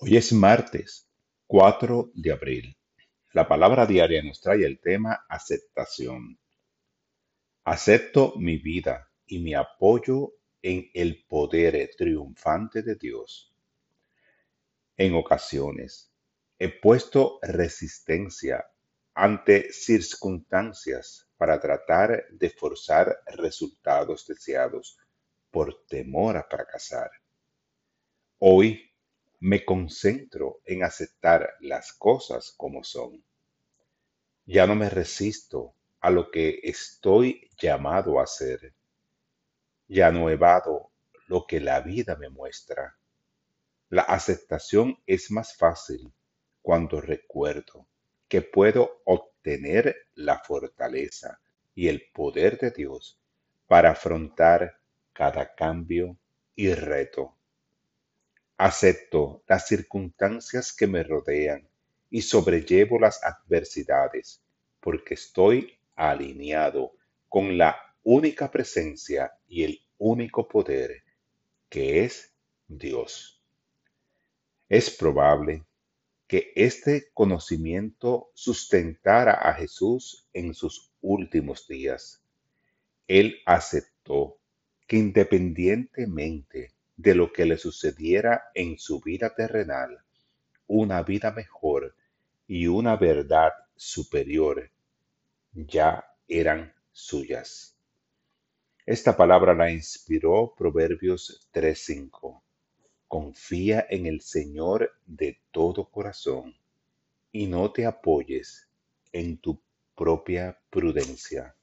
Hoy es martes 4 de abril. La palabra diaria nos trae el tema aceptación. Acepto mi vida y mi apoyo en el poder triunfante de Dios. En ocasiones he puesto resistencia ante circunstancias para tratar de forzar resultados deseados por temor a fracasar. Hoy me concentro en aceptar las cosas como son. Ya no me resisto a lo que estoy llamado a hacer. Ya no evado lo que la vida me muestra. La aceptación es más fácil cuando recuerdo que puedo obtener la fortaleza y el poder de Dios para afrontar cada cambio y reto. Acepto las circunstancias que me rodean y sobrellevo las adversidades porque estoy alineado con la única presencia y el único poder que es Dios. Es probable que este conocimiento sustentara a Jesús en sus últimos días. Él aceptó que independientemente de lo que le sucediera en su vida terrenal, una vida mejor y una verdad superior ya eran suyas. Esta palabra la inspiró Proverbios 3:5. Confía en el Señor de todo corazón y no te apoyes en tu propia prudencia.